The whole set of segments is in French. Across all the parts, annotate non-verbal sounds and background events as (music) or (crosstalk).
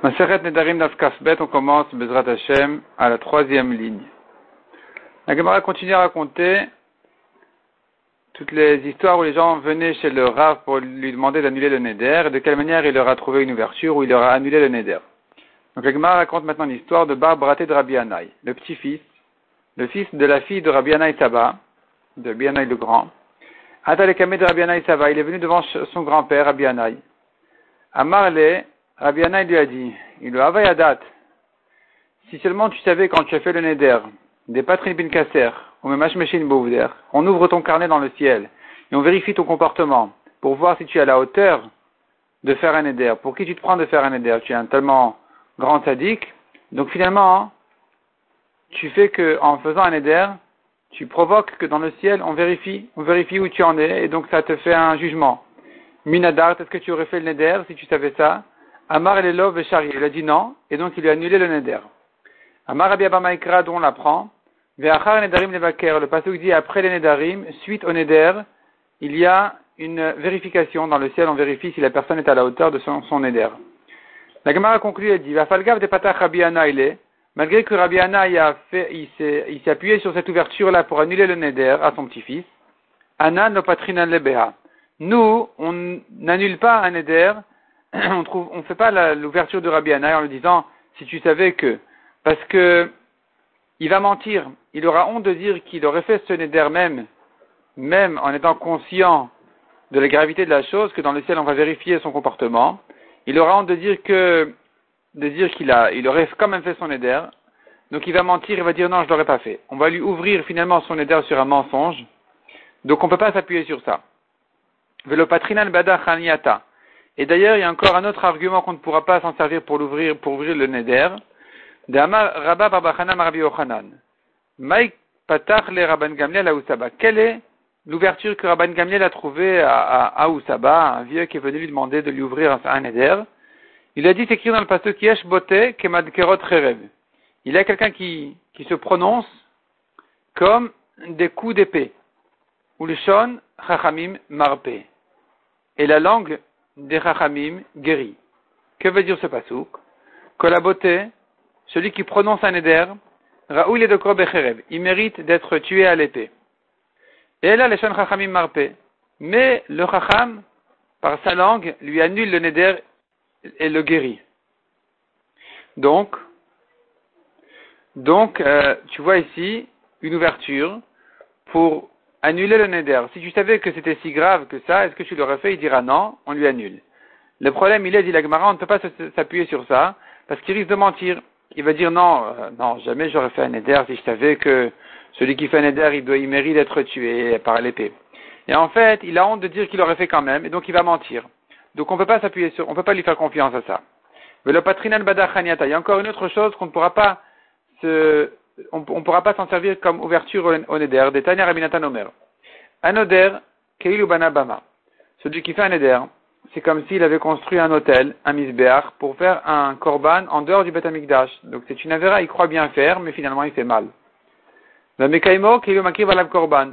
Maseret Nedarim on commence Bezrat Hashem à la troisième ligne. La Gemara continue à raconter toutes les histoires où les gens venaient chez le Rav pour lui demander d'annuler le Neder et de quelle manière il leur a trouvé une ouverture où il leur a annulé le Neder. Donc la Gemara raconte maintenant l'histoire de Barbraté de Rabbi le petit-fils, le fils de la fille de Rabbi Anaï Saba, de Rabbi le grand. Atalekame de Rabbi Anaï Saba, il est venu devant son grand-père Rabbi Anaï. Amarle Rabbi Anaï lui a dit, il lui a date. Si seulement tu savais quand tu as fait le neder, des patrin bin kasser, ou même on ouvre ton carnet dans le ciel, et on vérifie ton comportement, pour voir si tu es à la hauteur de faire un neder. Pour qui tu te prends de faire un neder? Tu es un tellement grand sadique. Donc finalement, tu fais que, en faisant un neder, tu provoques que dans le ciel, on vérifie, on vérifie où tu en es, et donc ça te fait un jugement. Minadar, est-ce que tu aurais fait le neder si tu savais ça? Amar Elelov Shari. Il a dit non, et donc il lui a annulé le neder. Amar Rabbi Abamaikra, dont on l'apprend. Ve'achar Nedarim Levaker. Le passage dit après les nedarim, suite au neder, il y a une vérification. Dans le ciel, on vérifie si la personne est à la hauteur de son, son neder. La Gemara conclut et dit, Vafalgav de Patach Rabbi malgré que Rabbi a fait, il s'est appuyé sur cette ouverture-là pour annuler le neder à son petit-fils, Anna no patrinan lebeha. Nous, on n'annule pas un neder (clears throat) on trouve, on fait pas l'ouverture de Rabbi Anna en lui disant, si tu savais que, parce que il va mentir, il aura honte de dire qu'il aurait fait ce neder même, même en étant conscient de la gravité de la chose, que dans le ciel on va vérifier son comportement. Il aura honte de dire que, de dire qu'il a, il aurait quand même fait son neder. Donc il va mentir, il va dire non, je l'aurais pas fait. On va lui ouvrir finalement son neder sur un mensonge. Donc on ne peut pas s'appuyer sur ça. Velo patrinal bada. Et d'ailleurs, il y a encore un autre argument qu'on ne pourra pas s'en servir pour l'ouvrir, pour ouvrir le neder. Rabba Patach le Rabban Gamliel à. Quelle est l'ouverture que Rabban Gamliel a trouvée à, à, à un vieux qui est venu lui demander de lui ouvrir un, neder? Il a dit, c'est écrit dans le pasteur Kiesh Bote Kemadkerot Cherev. Il y a quelqu'un qui, qui se prononce comme des coups d'épée. Ou le chachamim marpe. Et la langue des Chachamim guéri. Que veut dire ce pasouk Que la beauté, celui qui prononce un éder, Raoul est de il mérite d'être tué à l'épée. Et là, les Chachamim marpe. Mais le Chacham, par sa langue, lui annule le neder et le guérit. Donc, donc, euh, tu vois ici une ouverture pour annuler le neder. Si tu savais que c'était si grave que ça, est-ce que tu l'aurais fait? Il dira non, on lui annule. Le problème, il est, dit l'Agmara, on ne peut pas s'appuyer sur ça, parce qu'il risque de mentir. Il va dire non, euh, non, jamais j'aurais fait un neder si je savais que celui qui fait un neder, il, doit, mérite d'être tué par l'épée. Et en fait, il a honte de dire qu'il aurait fait quand même, et donc il va mentir. Donc on ne peut pas s'appuyer sur, on peut pas lui faire confiance à ça. Mais le patrinal badachaniata, il y a encore une autre chose qu'on ne pourra pas se, on ne pourra pas s'en servir comme ouverture au neder. Des Tanya Rabinatan Omer. Un neder, Keilu Banabama. Celui qui fait un neder, c'est comme s'il avait construit un hôtel, un misbéach, pour faire un korban en dehors du Betamikdash. Donc c'est une avéra, il croit bien faire, mais finalement il fait mal. Korban.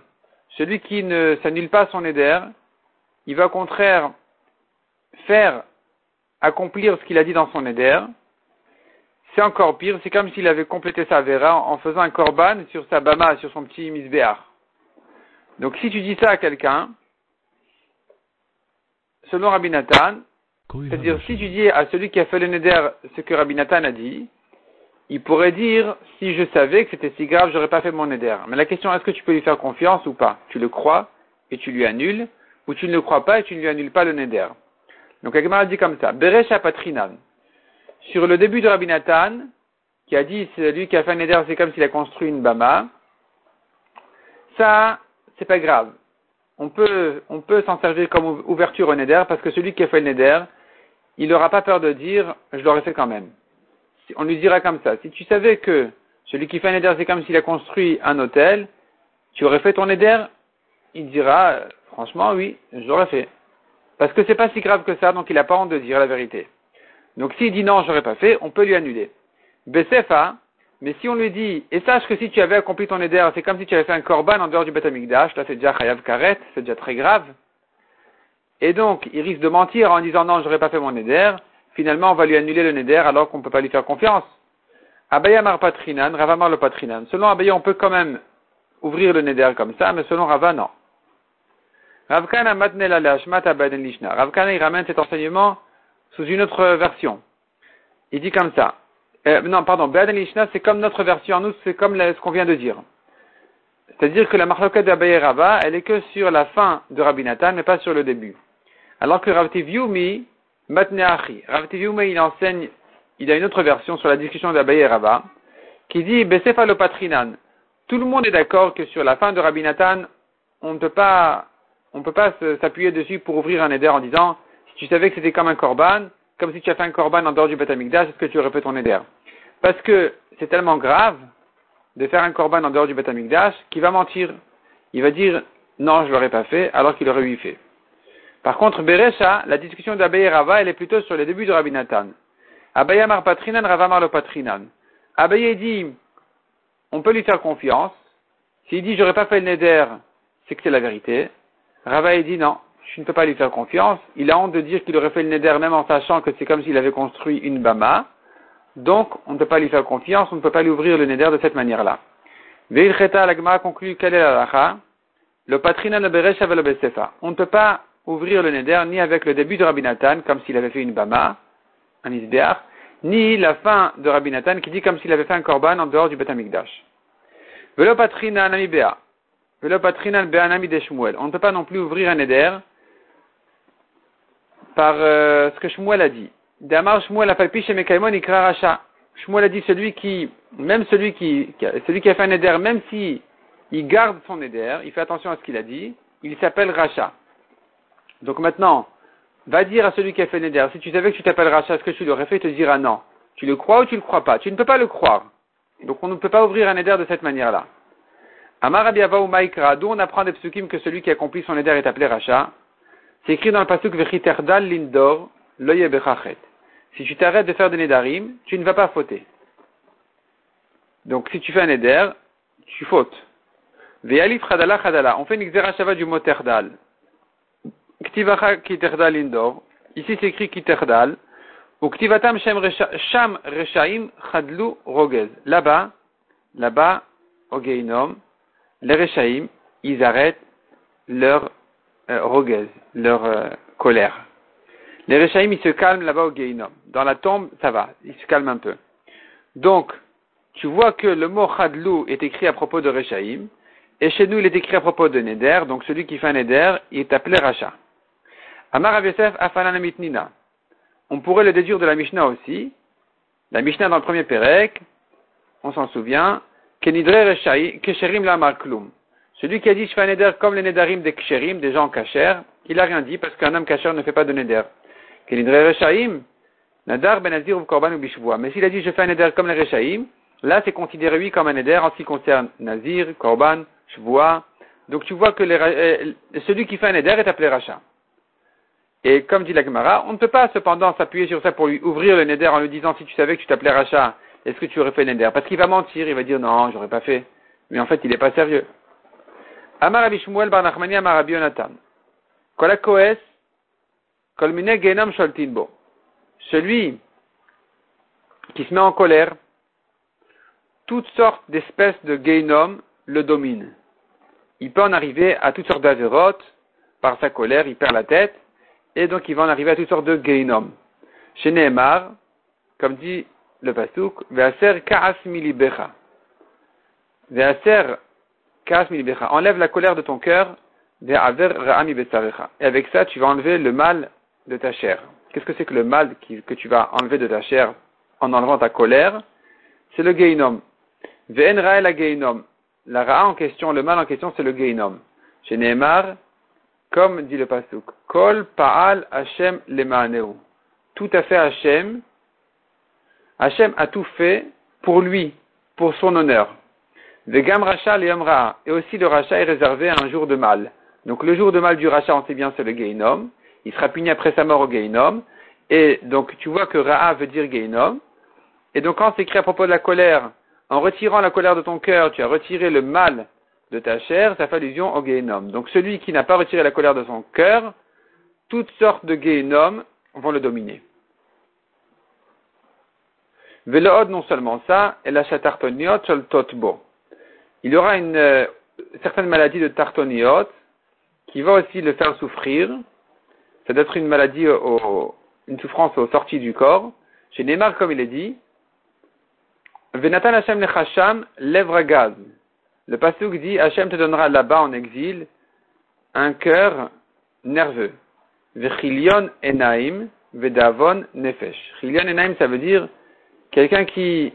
Celui qui ne s'annule pas son neder, il va au contraire faire accomplir ce qu'il a dit dans son neder, c'est encore pire, c'est comme s'il avait complété sa vera en faisant un korban sur sa bama, sur son petit misbéar. Donc si tu dis ça à quelqu'un, selon Rabbi Nathan, c'est-à-dire si tu dis à celui qui a fait le neder ce que Rabbi Nathan a dit, il pourrait dire si je savais que c'était si grave, j'aurais pas fait mon neder. Mais la question est-ce que tu peux lui faire confiance ou pas? Tu le crois et tu lui annules, ou tu ne le crois pas et tu ne lui annules pas le neder. Donc Agmar dit comme ça, Beresha Patrinan sur le début de Rabbi Nathan, qui a dit c'est lui qui a fait un neder, c'est comme s'il a construit une bama. Ça, c'est pas grave. On peut, on peut s'en servir comme ouverture au neder parce que celui qui a fait le neder, il n'aura pas peur de dire je l'aurais fait quand même. On lui dira comme ça. Si tu savais que celui qui fait un neder, c'est comme s'il a construit un hôtel, tu aurais fait ton neder, il dira franchement oui, je l'aurais fait. Parce que c'est pas si grave que ça, donc il n'a pas honte de dire la vérité. Donc s'il dit non, j'aurais pas fait, on peut lui annuler. Besefa, mais si on lui dit, et sache que si tu avais accompli ton éder, c'est comme si tu avais fait un korban en dehors du Beth là c'est déjà chayav karet, c'est déjà très grave. Et donc, il risque de mentir en disant non, j'aurais pas fait mon éder. finalement on va lui annuler le neder alors qu'on ne peut pas lui faire confiance. Abaya mar patrinan, Rava mar le patrinan. Selon Abaya, on peut quand même ouvrir le neder comme ça, mais selon Rava, non. Ravkana matnela leashmat abaden lishna. Ravkana, il ramène cet enseignement sous une autre version. Il dit comme ça. Euh, non, pardon, Baden Lishna, c'est comme notre version. Nous, c'est comme ce qu'on vient de dire. C'est-à-dire que la marloquette d'Abaye Rava, elle est que sur la fin de Rabbi Nathan, mais pas sur le début. Alors que Rav Tivyumi, Matneachi, Rav Tivyumi, il enseigne, il a une autre version sur la discussion d'Abaye Rava, qui dit, Besefalopatrinan. Tout le monde est d'accord que sur la fin de Rabbi Nathan, on ne peut pas, on peut pas s'appuyer dessus pour ouvrir un éder en disant, tu savais que c'était comme un korban, comme si tu as fait un korban en dehors du Batamikdash, est-ce que tu aurais fait ton éder? Parce que c'est tellement grave de faire un korban en dehors du Batamikdash qu'il va mentir. Il va dire non, je ne l'aurais pas fait, alors qu'il aurait eu fait. Par contre, Beresha, la discussion d'Abaye Rava, elle est plutôt sur les débuts de Rabbi Nathan. Abaye mar patrinan, Rava mar le patrinan. Abaye dit, on peut lui faire confiance. S'il dit, j'aurais pas fait le neder, c'est que c'est la vérité. Rava dit, non, je ne peux pas lui faire confiance. Il a honte de dire qu'il aurait fait le neder même en sachant que c'est comme s'il avait construit une bama. Donc, on ne peut pas lui faire confiance, on ne peut pas lui ouvrir le neder de cette manière-là. Veilcheta, l'agma conclut, quelle est la Le patrina le besefa. On ne peut pas ouvrir le neder ni avec le début de Rabbi Nathan, comme s'il avait fait une bama, un isbeach, ni la fin de Rabbi Nathan qui dit comme s'il avait fait un korban en dehors du Betamikdash. Velo patrina anami bea. Velo patrina be'anami de Shmuel. On ne peut pas non plus ouvrir un neder par euh, ce que Shmuel a dit. Damar Shmuel a chez Mekaimon ikra racha. Shmuel a dit celui qui, même celui qui, celui qui a fait un éder, même si il garde son éder, il fait attention à ce qu'il a dit, il s'appelle Racha. Donc maintenant, va dire à celui qui a fait un éder, si tu savais que tu t'appelles Racha, est-ce que tu l'aurais fait, il te dira non. Tu le crois ou tu le crois pas? Tu ne peux pas le croire. Donc on ne peut pas ouvrir un éder de cette manière-là. Amar ou Maikra, d'où on apprend des psukim que celui qui accomplit son éder est appelé Racha. C'est écrit dans le pasuk Vechiterdal Lindor, si tu t'arrêtes de faire des nedarim, tu ne vas pas fauter. Donc si tu fais un neder, tu fautes. Ve'alif chadala chadala. On fait une xerashava du mot terdal. Ktivacha kiterdal indor. Ici c'est écrit kiterdal. Ou ktivatam sham reshaim chadlu rogez. Là-bas, là-bas, au les reshaim, ils arrêtent leur euh, leur euh, colère. Les Rechaim, ils se calment là-bas au Geinom. Dans la tombe, ça va, ils se calment un peu. Donc, tu vois que le mot Chadlou est écrit à propos de Rechaim, et chez nous, il est écrit à propos de Neder, donc celui qui fait un Neder, il est appelé Racha. Amar. On pourrait le déduire de la Mishnah aussi. La Mishnah dans le premier Pérec, on s'en souvient, Kenidre Kesherim la Klum. Celui qui a dit je fais un Neder comme les Nedarim des Ksherim, des gens cachers, il n'a rien dit parce qu'un homme cacher ne fait pas de Neder. Nadar ben ou Korban ou Mais s'il a dit je fais un Neder comme les Rechaim, là c'est considéré lui comme un Neder en ce qui concerne Nazir, Korban, Shvoua. Donc tu vois que euh, celui qui fait un Neder est appelé Racha. Et comme dit la Gemara, on ne peut pas cependant s'appuyer sur ça pour lui ouvrir le Neder en lui disant si tu savais que tu t'appelais Racha, est-ce que tu aurais fait Neder? Parce qu'il va mentir, il va dire non, j'aurais pas fait. Mais en fait, il n'est pas sérieux. Amar Abishmuel Bar Nachmani Amar Abionatan. Kolakoes celui qui se met en colère, toutes sortes d'espèces de Geinom le dominent. Il peut en arriver à toutes sortes d'avérotes, par sa colère, il perd la tête, et donc il va en arriver à toutes sortes de Geinom. Chez Nehemar, comme dit le Pasuk, Ve'aser ka'as milibecha. Ve'aser. Enlève la colère de ton cœur, Et avec ça, tu vas enlever le mal de ta chair. Qu'est-ce que c'est que le mal que tu vas enlever de ta chair en enlevant ta colère? C'est le geinom. Ve'en la geinom. La en question, le mal en question, c'est le geinom. Chez Nehemar, comme dit le pasuk, kol pa'al Hashem. Tout à fait Hashem. Hashem a tout fait pour lui, pour son honneur. Vegam racha le Et aussi le rachat est réservé à un jour de mal. Donc le jour de mal du rachat, on sait bien, c'est le geinom il sera puni après sa mort au Geinom. Et donc tu vois que Ra'a veut dire Geinom. Et donc quand c'est écrit à propos de la colère, en retirant la colère de ton cœur, tu as retiré le mal de ta chair, ça fait allusion au Geinom. Donc celui qui n'a pas retiré la colère de son cœur, toutes sortes de Geinom vont le dominer. Velood, non seulement ça, et la chatartoniot totbo. Il aura une euh, certaine maladie de tartoniot qui va aussi le faire souffrir. Ça doit être une maladie, une souffrance aux sorties du corps. Chez Neymar, comme il est dit, Venatan Hashem lechasham lèvre gaz. Le pasuk dit Hashem te donnera là-bas en exil un cœur nerveux. Vechilion enaim vedavon nefesh. Chilion enaim, ça veut dire quelqu'un qui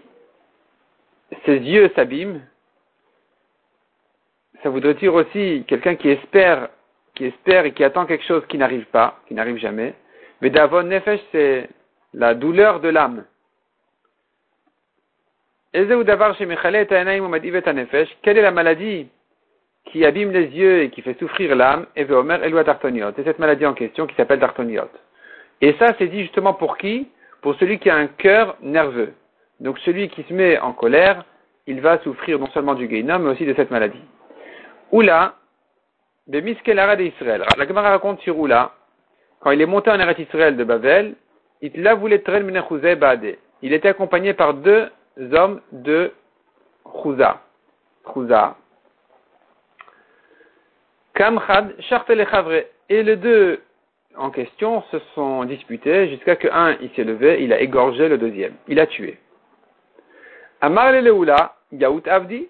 ses yeux s'abîment. Ça voudrait dire aussi quelqu'un qui espère, qui espère et qui attend quelque chose qui n'arrive pas, qui n'arrive jamais. Vedavon nefesh, c'est la douleur de l'âme. Quelle est la maladie qui abîme les yeux et qui fait souffrir l'âme? Et C'est cette maladie en question qui s'appelle Tartoniot. Et ça, c'est dit justement pour qui? Pour celui qui a un cœur nerveux. Donc celui qui se met en colère, il va souffrir non seulement du Gainom, mais aussi de cette maladie. Oula, Bemiskelara d'Israël. La Gemara raconte sur Oula, quand il est monté en Eretz Israël de Babel, il était accompagné par deux hommes de Chouza. Chouza. Kamchad, Et les deux en question se sont disputés jusqu'à que un, il s'est levé, il a égorgé le deuxième. Il a tué. Amar le Leoula, Yaout Avdi.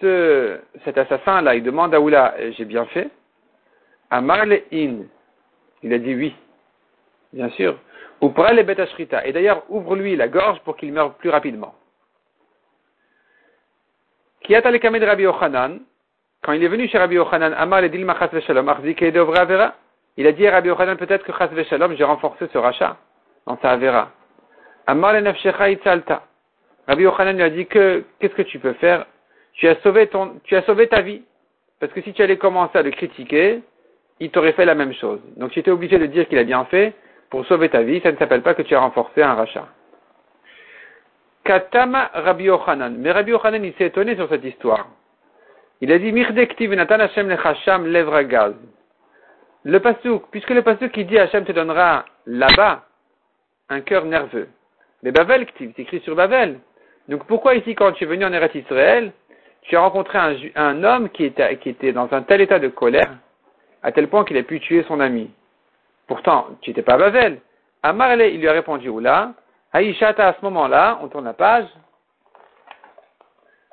Ce, cet assassin-là, il demande à Oula, j'ai bien fait. Amar le In. Il a dit oui. Bien sûr. Ou pour les betashrita. Et d'ailleurs, ouvre-lui la gorge pour qu'il meure plus rapidement. Kiata le de Rabbi quand il est venu chez Rabbi Yochanan, Amar le dilma chas veshalom, avera? Il a dit à Rabbi Yochanan, peut-être que chas veshalom, j'ai renforcé ce rachat dans sa avera. Amar le nefshecha itzalta. Rabbi Yochanan lui a dit que, qu'est-ce que tu peux faire? Tu as sauvé ton, tu as sauvé ta vie. Parce que si tu allais commencer à le critiquer, il t'aurait fait la même chose. Donc tu étais obligé de dire qu'il a bien fait, pour sauver ta vie, ça ne s'appelle pas que tu as renforcé un rachat. Katama Rabbi Yochanan. Mais Rabbi Yochanan, il s'est étonné sur cette histoire. Il a dit, Hashem lèvre gaz. Le pasuk, puisque le pasuk qui dit Hashem te donnera là-bas un cœur nerveux. Mais Bavel c'est écrit sur Bavel. Donc pourquoi ici, quand tu es venu en Eretz Israël, tu as rencontré un, un homme qui était, qui était dans un tel état de colère, à tel point qu'il a pu tuer son ami. Pourtant, tu n'étais pas à Bavel. Amarle, il lui a répondu, oula, Aïshata, à ce moment-là, on tourne la page,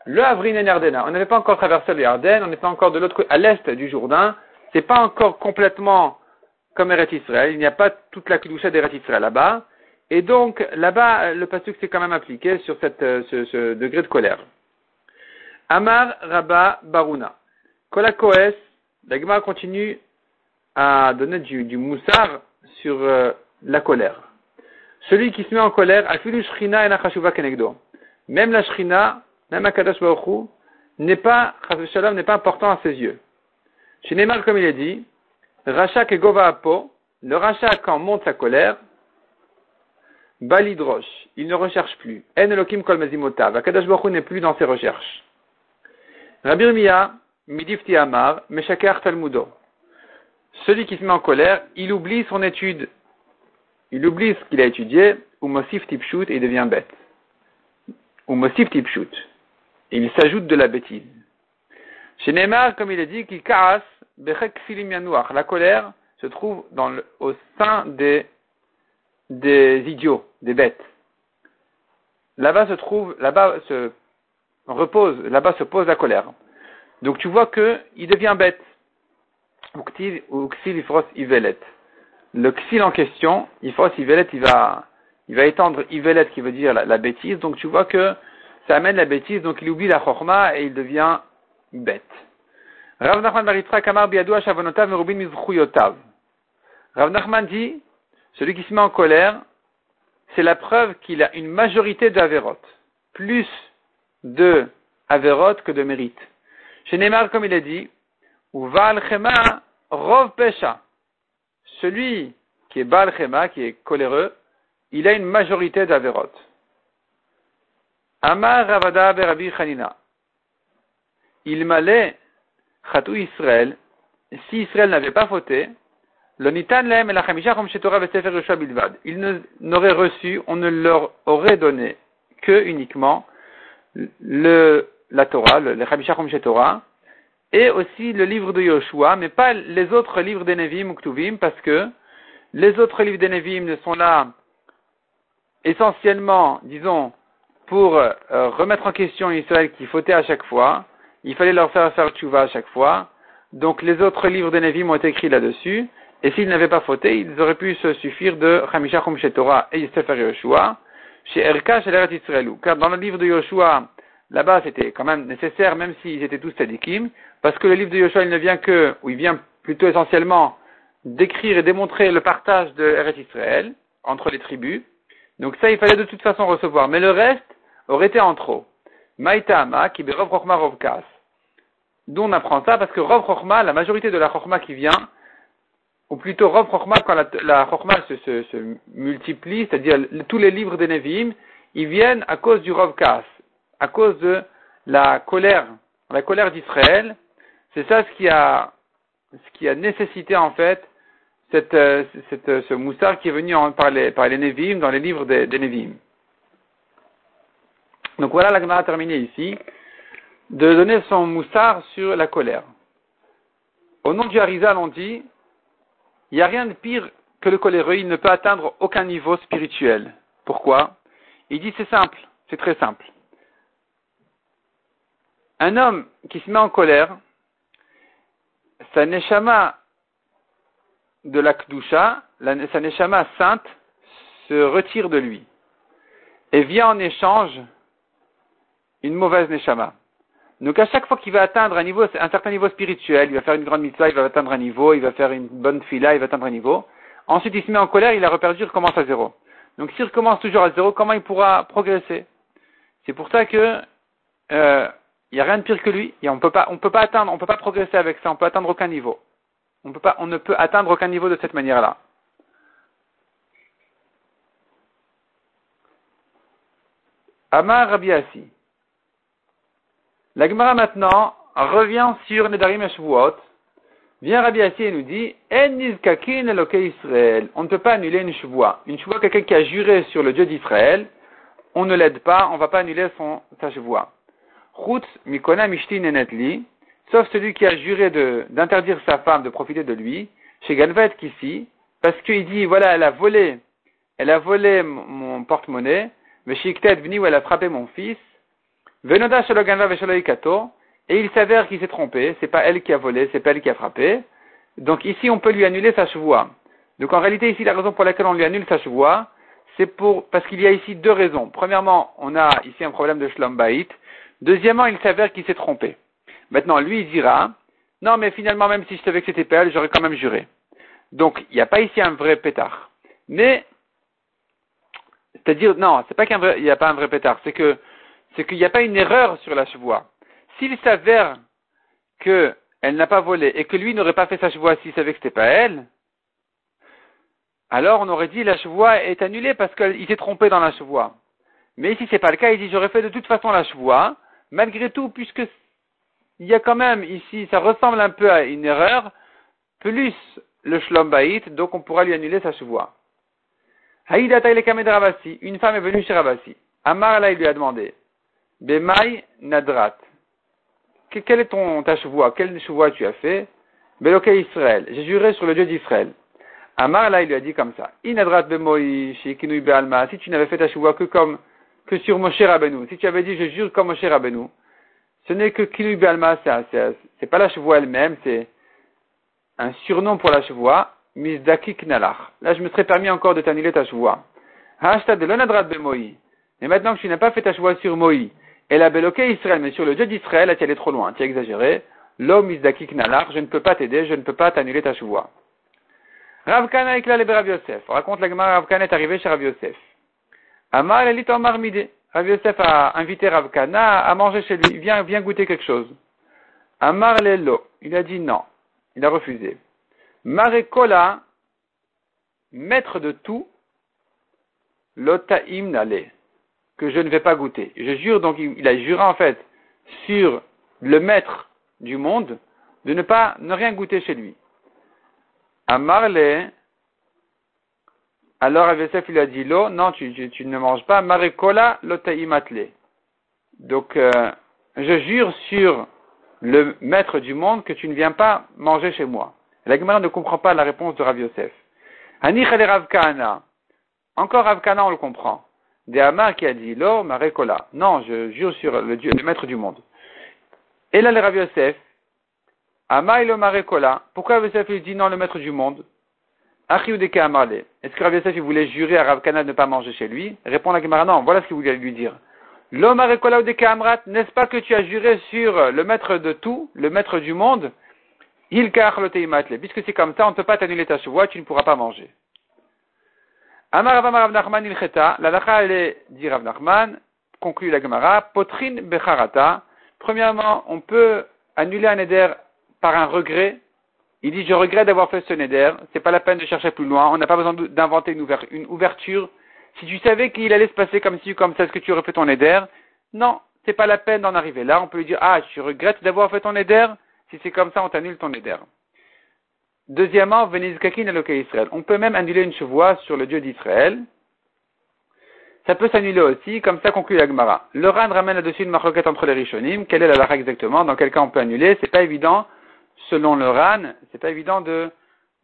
le Avrin et Yardena. On n'avait pas encore traversé le Yarden, on pas encore de l'autre côté, à l'est du Jourdain. C'est pas encore complètement comme Eret Israël. Il n'y a pas toute la Kedusha d'Eret Israël là-bas. Et donc, là-bas, le pasuk s'est quand même appliqué sur cette, euh, ce, degré de colère. Amar Rabba Baruna. Kolakoes, la continue à donner du, du moussard sur euh, la colère. Celui qui se met en colère, shrina et Même la shrina, même Akadosh Baruch n'est pas, n'est pas important à ses yeux. Chez Neymar, comme il est dit, Racha ke gova apo, le Racha quand monte sa colère, balidrosh, il ne recherche plus. En elokim kol mezimotav, Akadosh Baruch n'est plus dans ses recherches. Rabbi Mia, midifti amar, meshaker talmudo celui qui se met en colère, il oublie son étude. Il oublie ce qu'il a étudié, ou mosif tipshut, et il devient bête. Ou mosif tipshut. Et il s'ajoute de la bêtise. Chez Neymar, comme il est dit, qui karas, la colère se trouve au sein des, des idiots, des bêtes. Là-bas se trouve, là-bas se repose, là-bas se pose la colère. Donc tu vois que il devient bête. Le ksil en question, ifros ivelet, il va, il va étendre ivelet qui veut dire la, bêtise. Donc tu vois que ça amène la bêtise, donc il oublie la chorma et il devient bête. Rav Nachman dit, celui qui se met en colère, c'est la preuve qu'il a une majorité d'Averot. Plus de Averot que de mérite. Chez comme il a dit, ou Val Chema Rov Pesha. Celui qui est Baal Chema, qui est coléreux, il a une majorité d'Averot. Amar Ravada Berabi Chanina. Il m'allait Chatou Israël, si Israël n'avait pas fauté, Ils n'auraient reçu, on ne leur aurait donné que uniquement le, la Torah, le, le Torah, et aussi le livre de Yoshua, mais pas les autres livres des Nevim ou Ktuvim, parce que les autres livres des Nevim ne sont là essentiellement, disons, pour euh, remettre en question Israël qui fautait à chaque fois. Il fallait leur faire faire tchouva à chaque fois. Donc les autres livres des Nevim ont été écrits là-dessus. Et s'ils n'avaient pas fauté, ils auraient pu se suffire de Hamisha chez Torah et Sefer Yoshua, chez Erka, chez l'Eretz Israël. Car dans le livre de Yoshua, là-bas, c'était quand même nécessaire, même s'ils étaient tous tzadikim, parce que le livre de Yoshua, il ne vient que, ou il vient plutôt essentiellement décrire et démontrer le partage de Eretz Israël entre les tribus. Donc ça, il fallait de toute façon recevoir. Mais le reste aurait été en trop. Maïtama, qui Rov Chochma Rov Kas. D'où on apprend ça Parce que Rov Chochma, la majorité de la Chochma qui vient, ou plutôt Rov Chochma, quand la, la se, multiplie, c'est-à-dire tous les livres des Nevi'im, ils viennent à cause du Rov Kas, à cause de la colère, la colère d'Israël. C'est ça ce qui a, ce qui a nécessité en fait cette, euh, cette, ce moussard qui est venu en, par, les, par les Nevi'im dans les livres des, des. Donc voilà la a terminé ici de donner son moussard sur la colère. Au nom du Harizal, on dit il n'y a rien de pire que le coléreux, il ne peut atteindre aucun niveau spirituel. Pourquoi? Il dit c'est simple, c'est très simple. Un homme qui se met en colère, sa neshama de la kdusha, sa neshama sainte, se retire de lui et vient en échange une mauvaise neshama. Donc à chaque fois qu'il va atteindre un niveau, un certain niveau spirituel, il va faire une grande mitzvah, il va atteindre un niveau, il va faire une bonne fila, il va atteindre un niveau. Ensuite, il se met en colère, il a reperdu, il recommence à zéro. Donc s'il recommence toujours à zéro, comment il pourra progresser? C'est pour ça que euh, il n'y a rien de pire que lui. on peut pas, on peut pas atteindre, on peut pas progresser avec ça, on peut atteindre aucun niveau. On ne peut atteindre aucun niveau de cette manière-là. Amar Rabiasi. La Gemara maintenant revient sur Nedarim et Shavuot. Vient Rabbi Assi et nous dit Israël. On ne peut pas annuler une Shavuot. Une Shavuot, quelqu'un qui a juré sur le Dieu d'Israël, on ne l'aide pas, on ne va pas annuler son, sa Shavuot. Chutz mikona mishti nenetli, sauf celui qui a juré d'interdire sa femme de profiter de lui, chez Galvet ici, parce qu'il dit voilà, elle a volé, elle a volé mon, porte-monnaie, mais Shiktet venu où elle a frappé mon fils, Venoda et il s'avère qu'il s'est trompé, c'est pas elle qui a volé, c'est pas elle qui a frappé. Donc ici, on peut lui annuler sa chevoie. Donc en réalité, ici, la raison pour laquelle on lui annule sa chevoie, c'est pour, parce qu'il y a ici deux raisons. Premièrement, on a ici un problème de shlom Deuxièmement, il s'avère qu'il s'est trompé. Maintenant, lui, il dira, non, mais finalement, même si je savais que c'était pas elle, j'aurais quand même juré. Donc, il n'y a pas ici un vrai pétard. Mais, c'est-à-dire, non, c'est pas qu'il n'y a pas un vrai pétard, c'est que c'est qu'il n'y a pas une erreur sur la chevoie. S'il s'avère qu'elle n'a pas volé et que lui n'aurait pas fait sa chevoie s'il savait que c'était pas elle, alors on aurait dit la chevoie est annulée parce qu'il s'est trompé dans la chevoie. Mais ici c'est pas le cas, il dit j'aurais fait de toute façon la chevoie, malgré tout, puisque il y a quand même ici, ça ressemble un peu à une erreur, plus le shlom donc on pourra lui annuler sa chevoie. Une femme est venue chez Rabassi. Amar là, il lui a demandé, Bemai Nadrat. Quel est ton, ta chevoie Quelle chevoie tu as fait? Beloke Israël. J'ai juré sur le Dieu d'Israël. Amar, là, il lui a dit comme ça. Inadrat shikinui be'alma. Si tu n'avais fait ta chevoie que comme, que sur Moshe Rabbeinu. Si tu avais dit, je jure comme Moshe Rabbeinu. Ce n'est que kinui be'alma, c'est pas la chevoie elle-même, c'est un surnom pour la chevoie. Mizdaki knalach. Là, je me serais permis encore de t'annuler ta chevoie. Hashtag de l'onadrat bemoi. Mais maintenant que tu n'as pas fait ta chevoie sur Moï, elle a bloqué Israël, mais sur le Dieu d'Israël, tu es trop loin, tu as exagéré. L'homme isdakik nalar, je ne peux pas t'aider, je ne peux pas t'annuler ta chevoie. Rav Kana le Rav Yosef. Raconte la Gemara, Rav Kana est arrivé chez Rav Yosef. Amar elit marmide. Rav Yosef a invité Rav Kana à manger chez lui. Viens, viens goûter quelque chose. Amar lo. Il a dit non. Il a refusé. Marekola, maître de tout, lotaim nale que je ne vais pas goûter. Je jure donc, il a juré en fait sur le maître du monde de ne pas, ne rien goûter chez lui. Amarle, alors Rav Yosef il a dit l'eau, non, tu, tu, ne manges pas, Marekola imatle. Donc, euh, je jure sur le maître du monde que tu ne viens pas manger chez moi. La Gemara ne comprend pas la réponse de Rav Yosef. Anichale Rav. Encore Rav on le comprend. De Amar qui a dit l'eau, Marekola. Non, je jure sur le, Dieu, le maître du monde. Et là, le Rav Yosef, Ama le Marekola. Pourquoi Rav Yosef lui dit non, le maître du monde? Est-ce que Rav Yosef voulait jurer à Rav Kana de ne pas manger chez lui? Répond la Gemara non, voilà ce qu'il voulait lui dire. L'homme Arekola de Amrat, n'est-ce pas que tu as juré sur le maître de tout, le maître du monde? Il Puisque c'est comme ça, on ne peut pas t'annuler ta chevoie, tu ne pourras pas manger. Amar Rav Nachman il cheta, la lacha elle dit Rav Nachman, conclut la Gemara, potrin becharata. Premièrement, on peut annuler un éder par un regret il dit, je regrette d'avoir fait ce neder, c'est pas la peine de chercher plus loin, on n'a pas besoin d'inventer une, ouverture. Si tu savais qu'il allait se passer comme ci ou comme ça, est-ce que tu aurais fait ton neder? Non, c'est pas la peine d'en arriver là. On peut lui dire, ah, tu regrettes d'avoir fait ton neder Si c'est comme ça, on t'annule ton neder. Deuxièmement, Israël. On peut même annuler une chevoie sur le Dieu d'Israël. Ça peut s'annuler aussi, comme ça conclut l'Agmara. Le Ran ramène là-dessus une marquette entre les Rishonim. Quelle est la lara exactement? Dans quel cas on peut annuler? C'est pas évident selon le RAN, c'est pas évident de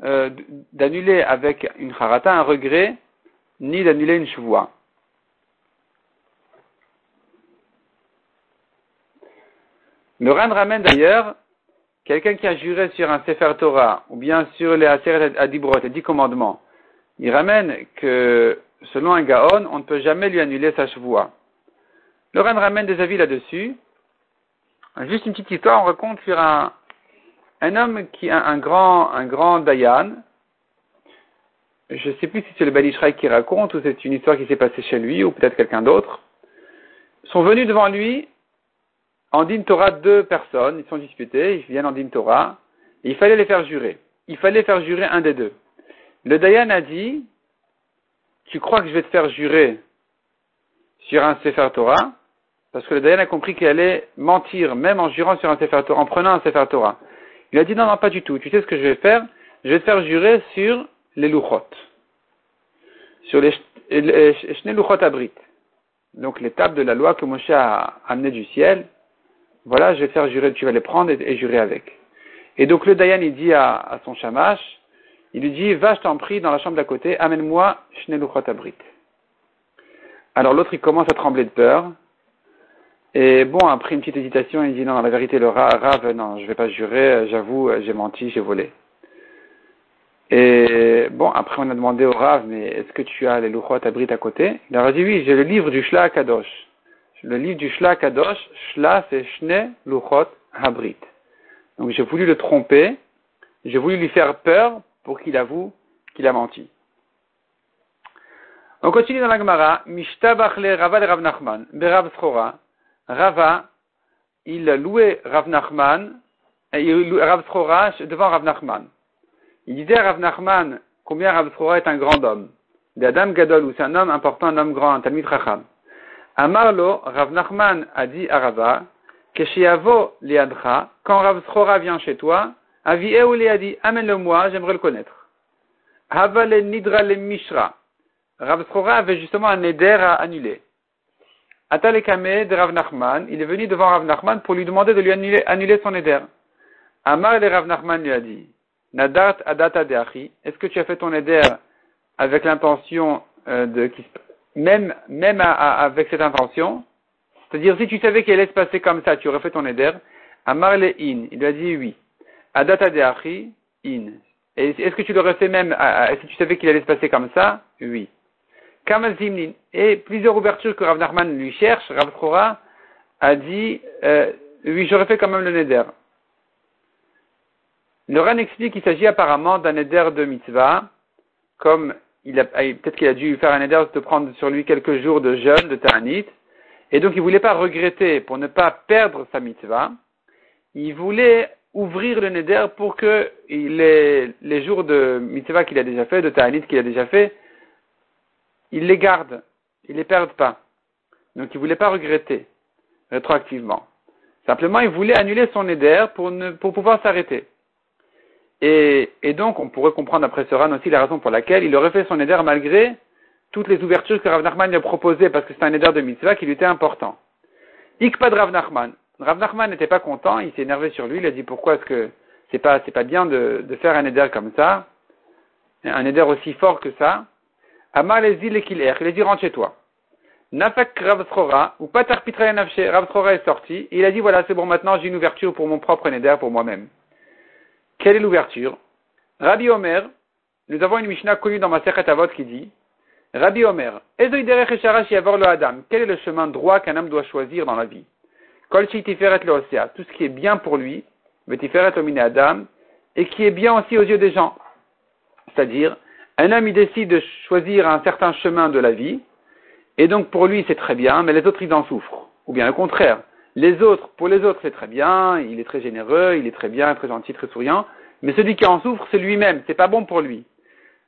euh, d'annuler avec une harata un regret, ni d'annuler une chevoie. Le RAN ramène d'ailleurs quelqu'un qui a juré sur un Sefer Torah, ou bien sur les Aseret Adibrot, les dix commandements. Il ramène que, selon un Gaon, on ne peut jamais lui annuler sa chevoie. Le ramène des avis là-dessus. Juste une petite histoire, on raconte sur un, homme qui a un grand, un Dayan, je ne sais plus si c'est le Balishraï qui raconte ou c'est une histoire qui s'est passée chez lui ou peut-être quelqu'un d'autre, sont venus devant lui en din Torah deux personnes, ils sont disputés, ils viennent en din Torah, et il fallait les faire jurer. Il fallait faire jurer un des deux. Le Dayan a dit, tu crois que je vais te faire jurer sur un Sefer Torah? Parce que le Dayan a compris qu'il allait mentir, même en jurant sur un Sefer Torah, en prenant un Sefer Torah. Il a dit non, non, pas du tout. Tu sais ce que je vais faire? Je vais te faire jurer sur les louchot. Sur les Shne louchot abrit. Donc les tables de la loi que Moshe a amenées du ciel. Voilà, je vais faire jurer, tu vas les prendre et, jurer avec. Et donc le Dayan, il dit à, son shamash, il lui dit, va, je t'en prie, dans la chambre d'à côté, amène-moi Shne louchot abrit. Alors l'autre, il commence à trembler de peur. Et bon, après une petite hésitation, il dit non, la vérité, le rave, non, je vais pas jurer, j'avoue, j'ai menti, j'ai volé. Et bon, après on a demandé au rave, mais est-ce que tu as les Luchot Abrit à côté? Il a dit oui, j'ai le livre du Shla Kadosh. Le livre du Shla Kadosh, Shla c'est Shne Luchot Abrit. Donc j'ai voulu le tromper, j'ai voulu lui faire peur pour qu'il avoue qu'il a menti. On continue dans la Gemara, Mishtabachle Raval Rav Nachman, Berav Schora, Rava, il louait Rav Nachman, Rav devant Rav Nachman. Il disait à Rav Nachman combien Rav est un grand homme. D'Adam Gadol, c'est un homme important, un homme grand, un Talmid Racham. Amarlo, Rav Nachman a dit à Rava, Keshiavo liadra, quand Rav vient chez toi, Avi lui a dit, amène-le-moi, j'aimerais le connaître. Hava le nidra le mishra. Rav avait justement un éder à annuler. Atalekame de Rav Nachman, il est venu devant Rav Nachman pour lui demander de lui annuler, son éder. Amar le Rav Nachman lui a dit, Nadat adata deachi, est-ce que tu as fait ton éder avec l'intention euh, de, même, même avec cette intention, c'est-à-dire si tu savais qu'il allait se passer comme ça, tu aurais fait ton éder, Amar le in, il lui a dit oui. Adata deachi, in. Est-ce que tu l'aurais fait même, est-ce que tu savais qu'il allait se passer comme ça? Oui. Et plusieurs ouvertures que Rav Nachman lui cherche, Rav Chora a dit, euh, oui, j'aurais fait quand même le neder. Le Ran explique qu'il s'agit apparemment d'un neder de mitzvah, comme il a, peut-être qu'il a dû faire un neder de prendre sur lui quelques jours de jeûne, de ta'anit, et donc il voulait pas regretter pour ne pas perdre sa mitzvah. Il voulait ouvrir le neder pour que les, jours de mitzvah qu'il a déjà fait, de ta'anit qu'il a déjà fait, il les garde, il les perd pas. Donc il voulait pas regretter rétroactivement. Simplement, il voulait annuler son éder pour, pour pouvoir s'arrêter. Et, donc, on pourrait comprendre après ce aussi la raison pour laquelle il aurait fait son éder malgré toutes les ouvertures que Rav Nachman lui a proposées, parce que c'est un éder de mitzvah qui lui était important. Ikpad Rav Nachman. N'était pas content, il s'est énervé sur lui, il a dit pourquoi est-ce que c'est pas, c'est pas bien de, de faire un éder comme ça, un éder aussi fort que ça? Amal les il a dit rentre chez toi. Nafak Rav ou Patar Pitra Nafshe, Rav est sorti, il a dit voilà, c'est bon, maintenant j'ai une ouverture pour mon propre neder, pour moi-même. Quelle est l'ouverture Rabbi Omer, nous avons une Mishnah connue dans ma Avot qui dit Rabbi Omer, quel est le chemin droit qu'un homme doit choisir dans la vie Kol tout ce qui est bien pour lui, Adam, et qui est bien aussi aux yeux des gens. C'est-à-dire, un homme décide de choisir un certain chemin de la vie, et donc pour lui c'est très bien, mais les autres ils en souffrent. Ou bien le contraire, les autres, pour les autres c'est très bien, il est très généreux, il est très bien, très gentil, très souriant, mais celui qui en souffre c'est lui-même, c'est pas bon pour lui.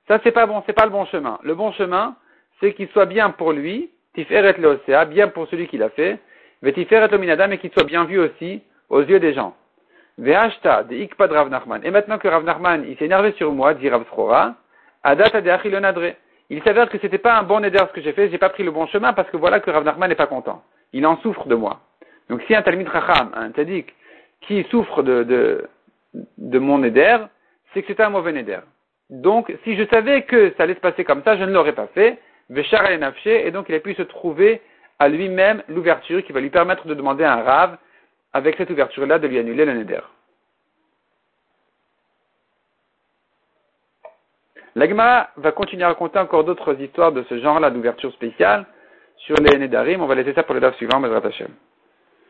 Ça, c'est pas bon, c'est pas le bon chemin. Le bon chemin, c'est qu'il soit bien pour lui, tiferet leosea, bien pour celui qui l'a fait, vetiferet minadam et qu'il soit bien vu aussi aux yeux des gens. Ve'ashta de ikpad Rav Nachman. Et maintenant que Rav Nachman, il s'est énervé sur moi, dit Rav Srora, adata de Il s'avère que c'était pas un bon éder ce que j'ai fait, j'ai pas pris le bon chemin parce que voilà que Rav Nachman n'est pas content. Il en souffre de moi. Donc si un Talmud Racham, un Tadik, qui souffre de, mon éder, c'est que c'est un mauvais éder. Donc, si je savais que ça allait se passer comme ça, je ne l'aurais pas fait. Véchar et donc il a pu se trouver à lui-même l'ouverture qui va lui permettre de demander à un rave, avec cette ouverture-là, de lui annuler le neder. L'Agma va continuer à raconter encore d'autres histoires de ce genre-là d'ouverture spéciale sur les Nedarim. On va laisser ça pour le DAF suivant, Bezrat Hashem.